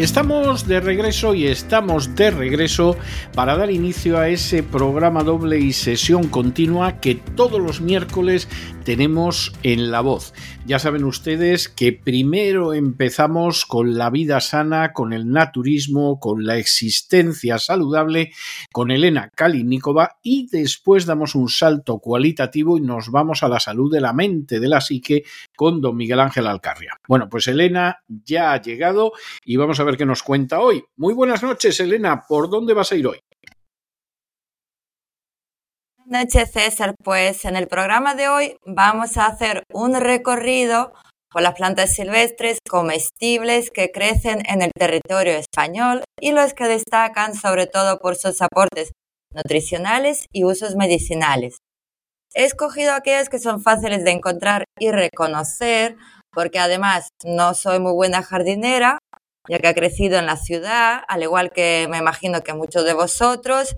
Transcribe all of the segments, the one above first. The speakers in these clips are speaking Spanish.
Estamos de regreso y estamos de regreso para dar inicio a ese programa doble y sesión continua que todos los miércoles tenemos en La Voz. Ya saben ustedes que primero empezamos con la vida sana, con el naturismo, con la existencia saludable, con Elena Kalinikova y después damos un salto cualitativo y nos vamos a la salud de la mente, de la psique, con don Miguel Ángel Alcarria. Bueno, pues Elena ya ha llegado y vamos a ver qué nos cuenta hoy. Muy buenas noches, Elena. ¿Por dónde vas a ir hoy? Buenas noches, César. Pues en el programa de hoy vamos a hacer un recorrido por las plantas silvestres comestibles que crecen en el territorio español y los que destacan sobre todo por sus aportes nutricionales y usos medicinales. He escogido aquellas que son fáciles de encontrar y reconocer porque además no soy muy buena jardinera, ya que he crecido en la ciudad, al igual que me imagino que muchos de vosotros,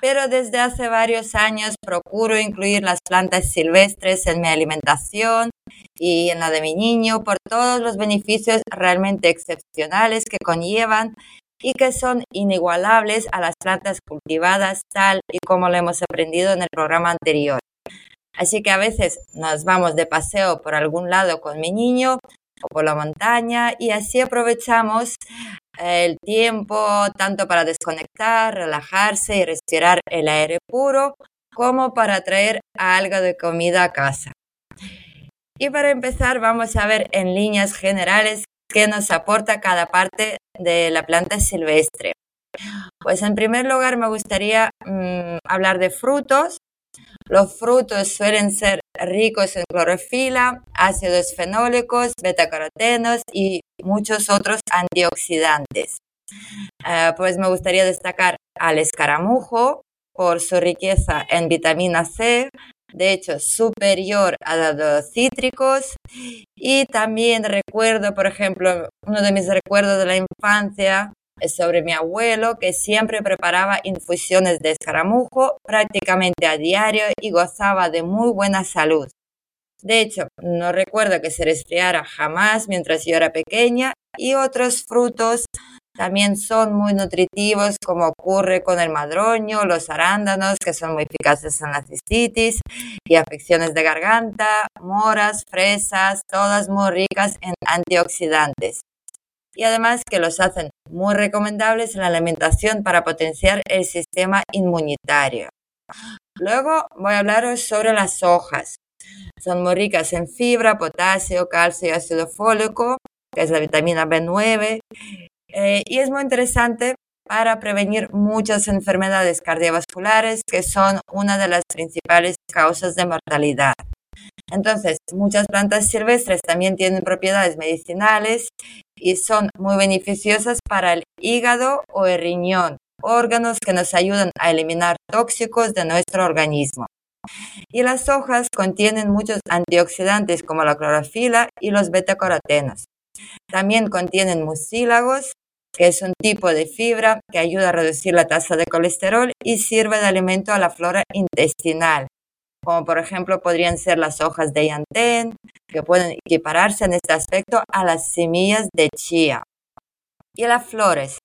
pero desde hace varios años procuro incluir las plantas silvestres en mi alimentación y en la de mi niño por todos los beneficios realmente excepcionales que conllevan y que son inigualables a las plantas cultivadas tal y como lo hemos aprendido en el programa anterior. Así que a veces nos vamos de paseo por algún lado con mi niño o por la montaña y así aprovechamos el tiempo tanto para desconectar, relajarse y respirar el aire puro, como para traer algo de comida a casa. Y para empezar vamos a ver en líneas generales qué nos aporta cada parte de la planta silvestre. Pues en primer lugar me gustaría mm, hablar de frutos. Los frutos suelen ser ricos en clorofila, ácidos fenólicos, betacarotenos y muchos otros antioxidantes. Eh, pues me gustaría destacar al escaramujo por su riqueza en vitamina C, de hecho superior a los cítricos. Y también recuerdo, por ejemplo, uno de mis recuerdos de la infancia sobre mi abuelo que siempre preparaba infusiones de escaramujo prácticamente a diario y gozaba de muy buena salud. De hecho, no recuerdo que se resfriara jamás mientras yo era pequeña y otros frutos también son muy nutritivos, como ocurre con el madroño, los arándanos, que son muy eficaces en la cistitis y afecciones de garganta, moras, fresas, todas muy ricas en antioxidantes. Y además que los hacen muy recomendables en la alimentación para potenciar el sistema inmunitario. Luego voy a hablaros sobre las hojas. Son muy ricas en fibra, potasio, calcio y ácido fólico, que es la vitamina B9, eh, y es muy interesante para prevenir muchas enfermedades cardiovasculares que son una de las principales causas de mortalidad. Entonces, muchas plantas silvestres también tienen propiedades medicinales y son muy beneficiosas para el hígado o el riñón, órganos que nos ayudan a eliminar tóxicos de nuestro organismo. Y las hojas contienen muchos antioxidantes como la clorofila y los betacarotenos. También contienen mucílagos, que es un tipo de fibra que ayuda a reducir la tasa de colesterol y sirve de alimento a la flora intestinal, como por ejemplo podrían ser las hojas de yantén, que pueden equipararse en este aspecto a las semillas de chía. Y las flores,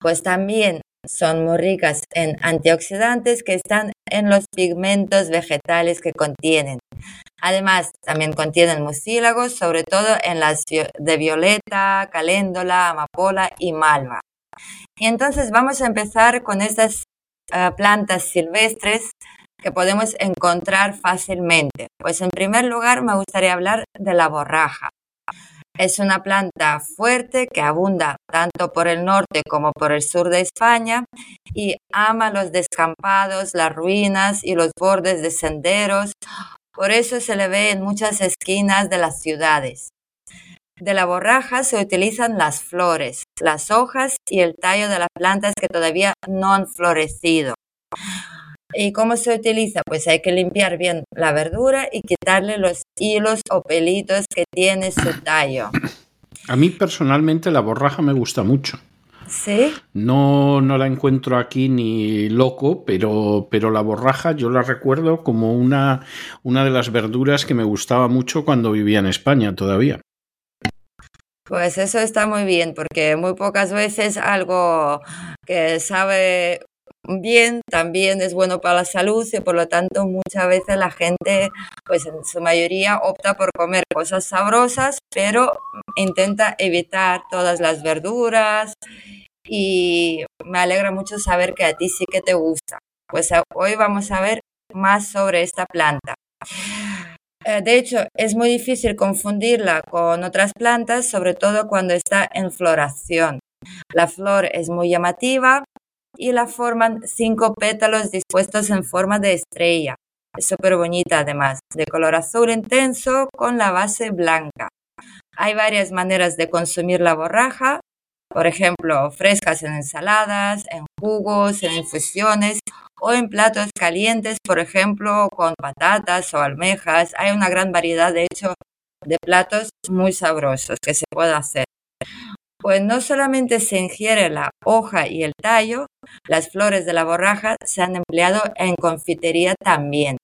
pues también son muy ricas en antioxidantes que están en los pigmentos vegetales que contienen. Además, también contienen mucílagos, sobre todo en las de violeta, caléndola, amapola y malva. Y entonces vamos a empezar con estas eh, plantas silvestres que podemos encontrar fácilmente. Pues en primer lugar me gustaría hablar de la borraja. Es una planta fuerte que abunda tanto por el norte como por el sur de España y ama los descampados, las ruinas y los bordes de senderos. Por eso se le ve en muchas esquinas de las ciudades. De la borraja se utilizan las flores, las hojas y el tallo de las plantas que todavía no han florecido. ¿Y cómo se utiliza? Pues hay que limpiar bien la verdura y quitarle los hilos o pelitos que tiene su tallo. A mí personalmente la borraja me gusta mucho. ¿Sí? No, no la encuentro aquí ni loco, pero, pero la borraja yo la recuerdo como una, una de las verduras que me gustaba mucho cuando vivía en España todavía. Pues eso está muy bien, porque muy pocas veces algo que sabe bien también es bueno para la salud y por lo tanto muchas veces la gente, pues en su mayoría opta por comer cosas sabrosas, pero intenta evitar todas las verduras y me alegra mucho saber que a ti sí que te gusta. Pues hoy vamos a ver más sobre esta planta. Eh, de hecho, es muy difícil confundirla con otras plantas, sobre todo cuando está en floración. La flor es muy llamativa, y la forman cinco pétalos dispuestos en forma de estrella. Es súper bonita además, de color azul intenso con la base blanca. Hay varias maneras de consumir la borraja, por ejemplo, frescas en ensaladas, en jugos, en infusiones o en platos calientes, por ejemplo, con patatas o almejas. Hay una gran variedad, de hecho, de platos muy sabrosos que se puede hacer pues no solamente se ingiere la hoja y el tallo, las flores de la borraja se han empleado en confitería también.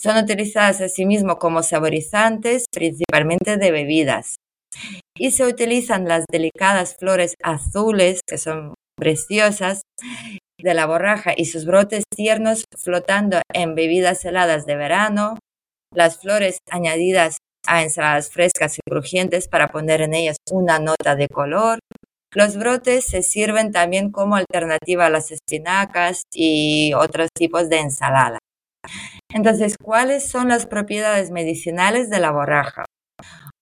Son utilizadas asimismo como saborizantes, principalmente de bebidas. Y se utilizan las delicadas flores azules, que son preciosas, de la borraja y sus brotes tiernos flotando en bebidas heladas de verano, las flores añadidas a ensaladas frescas y crujientes para poner en ellas una nota de color. Los brotes se sirven también como alternativa a las espinacas y otros tipos de ensalada. Entonces, ¿cuáles son las propiedades medicinales de la borraja?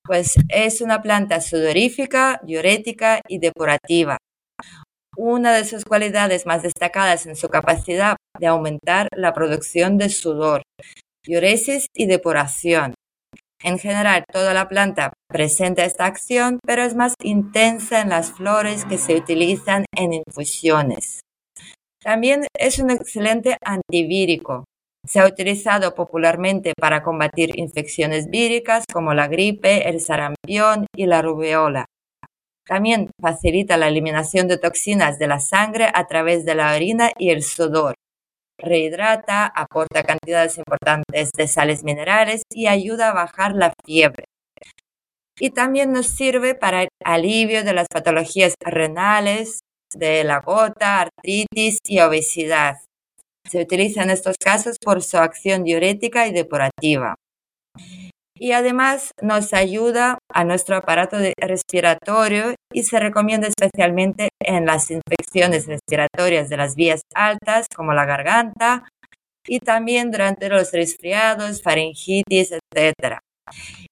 Pues es una planta sudorífica, diurética y depurativa. Una de sus cualidades más destacadas en su capacidad de aumentar la producción de sudor, diuresis y depuración. En general, toda la planta presenta esta acción, pero es más intensa en las flores que se utilizan en infusiones. También es un excelente antivírico. Se ha utilizado popularmente para combatir infecciones víricas como la gripe, el sarampión y la rubeola. También facilita la eliminación de toxinas de la sangre a través de la orina y el sudor rehidrata, aporta cantidades importantes de sales minerales y ayuda a bajar la fiebre. Y también nos sirve para el alivio de las patologías renales, de la gota, artritis y obesidad. Se utiliza en estos casos por su acción diurética y depurativa y además nos ayuda a nuestro aparato respiratorio y se recomienda especialmente en las infecciones respiratorias de las vías altas como la garganta y también durante los resfriados, faringitis, etc.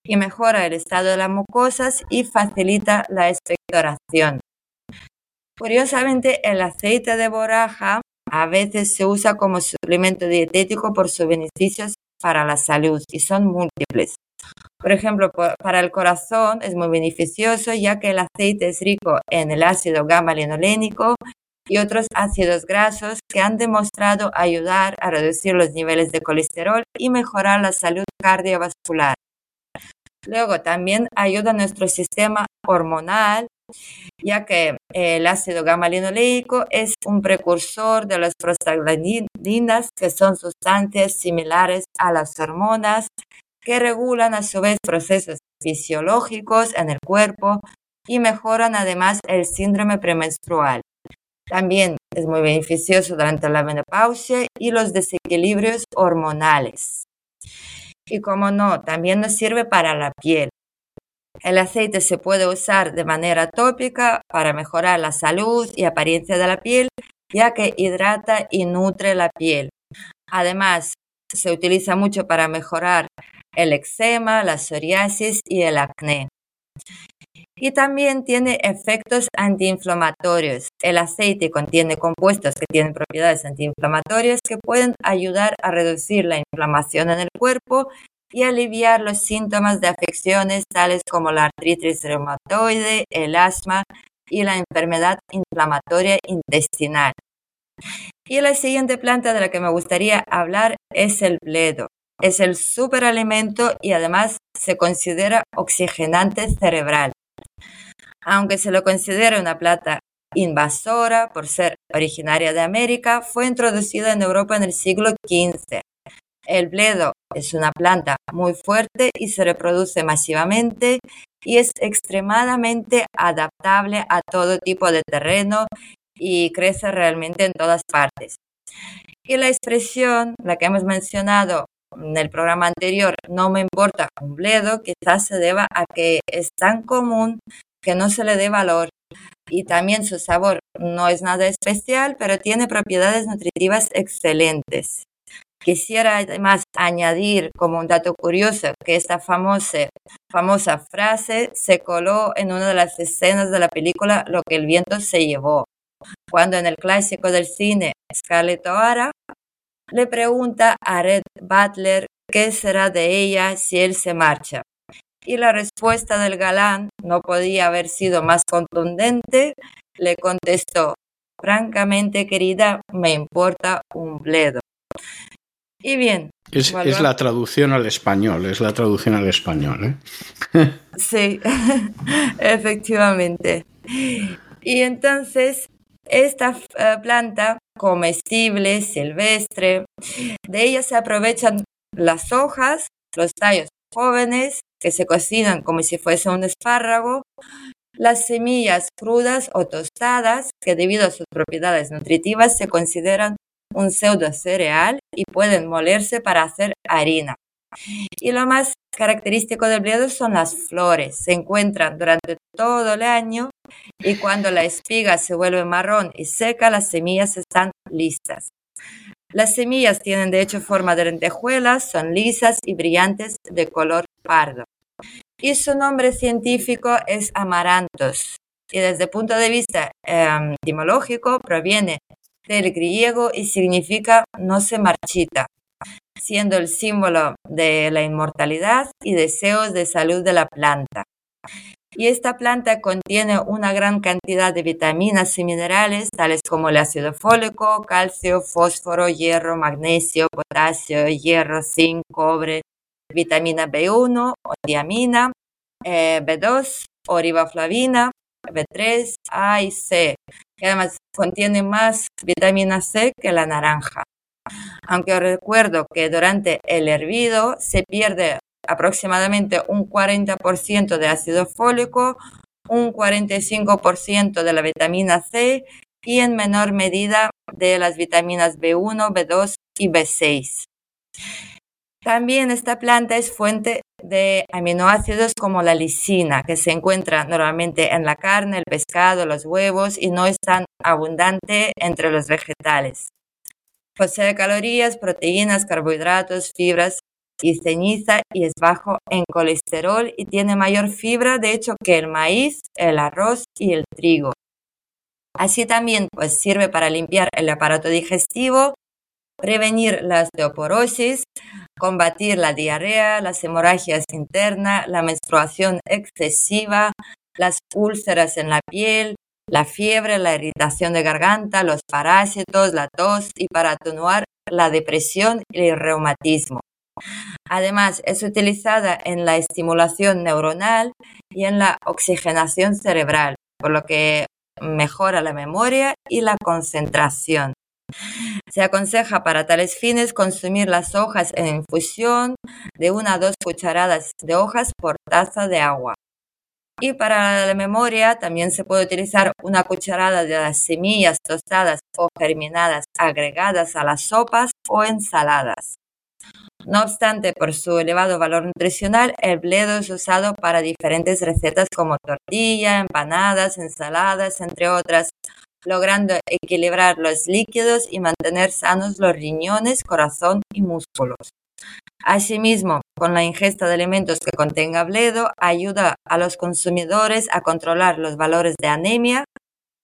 Y mejora el estado de las mucosas y facilita la expectoración. Curiosamente, el aceite de borraja a veces se usa como suplemento dietético por sus beneficios para la salud y son múltiples. Por ejemplo, para el corazón es muy beneficioso ya que el aceite es rico en el ácido gamma-linolénico y otros ácidos grasos que han demostrado ayudar a reducir los niveles de colesterol y mejorar la salud cardiovascular. Luego también ayuda a nuestro sistema hormonal, ya que el ácido gamma-linoleico es un precursor de las prostaglandinas, que son sustancias similares a las hormonas que regulan a su vez procesos fisiológicos en el cuerpo y mejoran además el síndrome premenstrual. También es muy beneficioso durante la menopausia y los desequilibrios hormonales. Y como no, también nos sirve para la piel. El aceite se puede usar de manera tópica para mejorar la salud y apariencia de la piel, ya que hidrata y nutre la piel. Además, se utiliza mucho para mejorar el eczema, la psoriasis y el acné. Y también tiene efectos antiinflamatorios. El aceite contiene compuestos que tienen propiedades antiinflamatorias que pueden ayudar a reducir la inflamación en el cuerpo y aliviar los síntomas de afecciones tales como la artritis reumatoide, el asma y la enfermedad inflamatoria intestinal. Y la siguiente planta de la que me gustaría hablar es el bledo. Es el superalimento y además se considera oxigenante cerebral. Aunque se lo considera una planta invasora por ser originaria de América, fue introducida en Europa en el siglo XV. El bledo es una planta muy fuerte y se reproduce masivamente y es extremadamente adaptable a todo tipo de terreno y crece realmente en todas partes. Y la expresión, la que hemos mencionado en el programa anterior, no me importa un bledo, quizás se deba a que es tan común que no se le dé valor. Y también su sabor no es nada especial, pero tiene propiedades nutritivas excelentes. Quisiera además añadir como un dato curioso que esta famosa, famosa frase se coló en una de las escenas de la película Lo que el viento se llevó, cuando en el clásico del cine Scarlett O'Hara le pregunta a Red Butler qué será de ella si él se marcha. Y la respuesta del galán no podía haber sido más contundente. Le contestó, francamente querida, me importa un bledo. Y bien. Es, la traducción al español, es la traducción al español. ¿eh? sí, efectivamente. Y entonces, esta eh, planta comestible, silvestre, de ella se aprovechan las hojas, los tallos jóvenes que se cocinan como si fuese un espárrago, las semillas crudas o tostadas que debido a sus propiedades nutritivas se consideran un pseudo cereal y pueden molerse para hacer harina. Y lo más característico del bledo son las flores. Se encuentran durante todo el año y cuando la espiga se vuelve marrón y seca, las semillas están listas. Las semillas tienen de hecho forma de lentejuelas, son lisas y brillantes de color pardo. Y su nombre científico es amarantos. Y desde el punto de vista em, etimológico proviene del griego y significa no se marchita, siendo el símbolo de la inmortalidad y deseos de salud de la planta. Y esta planta contiene una gran cantidad de vitaminas y minerales, tales como el ácido fólico, calcio, fósforo, hierro, magnesio, potasio, hierro, zinc, cobre, vitamina B1 o diamina, eh, B2 o riboflavina, B3, A y C, que además contiene más vitamina C que la naranja. Aunque recuerdo que durante el hervido se pierde aproximadamente un 40% de ácido fólico, un 45% de la vitamina C y en menor medida de las vitaminas B1, B2 y B6. También esta planta es fuente de aminoácidos como la lisina, que se encuentra normalmente en la carne, el pescado, los huevos y no es tan abundante entre los vegetales. Posee calorías, proteínas, carbohidratos, fibras y ceniza y es bajo en colesterol y tiene mayor fibra de hecho que el maíz, el arroz y el trigo. Así también pues sirve para limpiar el aparato digestivo, prevenir la osteoporosis, combatir la diarrea, las hemorragias internas, la menstruación excesiva, las úlceras en la piel, la fiebre, la irritación de garganta, los parásitos, la tos y para atenuar la depresión y el reumatismo. Además, es utilizada en la estimulación neuronal y en la oxigenación cerebral, por lo que mejora la memoria y la concentración. Se aconseja para tales fines consumir las hojas en infusión de una a dos cucharadas de hojas por taza de agua. Y para la memoria también se puede utilizar una cucharada de las semillas tostadas o germinadas agregadas a las sopas o ensaladas. No obstante, por su elevado valor nutricional, el bledo es usado para diferentes recetas como tortilla, empanadas, ensaladas, entre otras, logrando equilibrar los líquidos y mantener sanos los riñones, corazón y músculos. Asimismo, con la ingesta de alimentos que contenga bledo, ayuda a los consumidores a controlar los valores de anemia,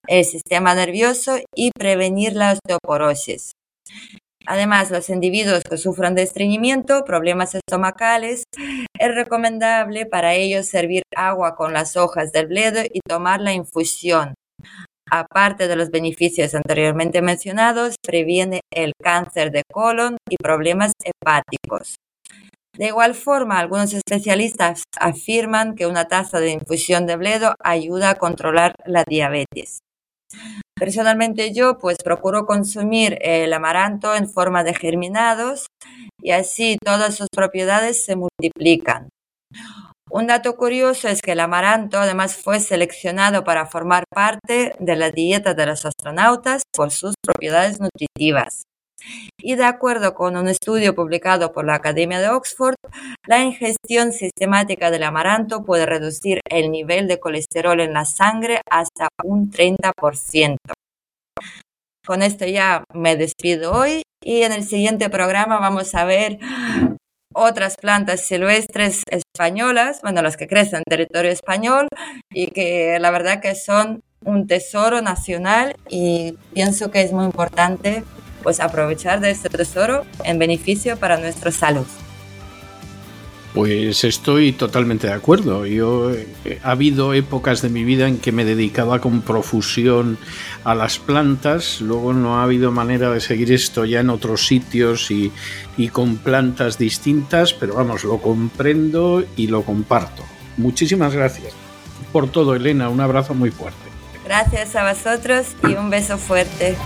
el sistema nervioso y prevenir la osteoporosis. Además, los individuos que sufran de estreñimiento, problemas estomacales, es recomendable para ellos servir agua con las hojas del bledo y tomar la infusión. Aparte de los beneficios anteriormente mencionados, previene el cáncer de colon y problemas hepáticos. De igual forma, algunos especialistas afirman que una taza de infusión de bledo ayuda a controlar la diabetes. Personalmente yo pues procuro consumir el amaranto en forma de germinados y así todas sus propiedades se multiplican. Un dato curioso es que el amaranto además fue seleccionado para formar parte de la dieta de los astronautas por sus propiedades nutritivas. Y de acuerdo con un estudio publicado por la Academia de Oxford, la ingestión sistemática del amaranto puede reducir el nivel de colesterol en la sangre hasta un 30%. Con esto ya me despido hoy y en el siguiente programa vamos a ver otras plantas silvestres españolas, bueno, las que crecen en territorio español y que la verdad que son un tesoro nacional y pienso que es muy importante pues aprovechar de este tesoro en beneficio para nuestra salud. Pues estoy totalmente de acuerdo. Yo eh, ha habido épocas de mi vida en que me dedicaba con profusión a las plantas, luego no ha habido manera de seguir esto ya en otros sitios y, y con plantas distintas, pero vamos, lo comprendo y lo comparto. Muchísimas gracias por todo, Elena. Un abrazo muy fuerte. Gracias a vosotros y un beso fuerte.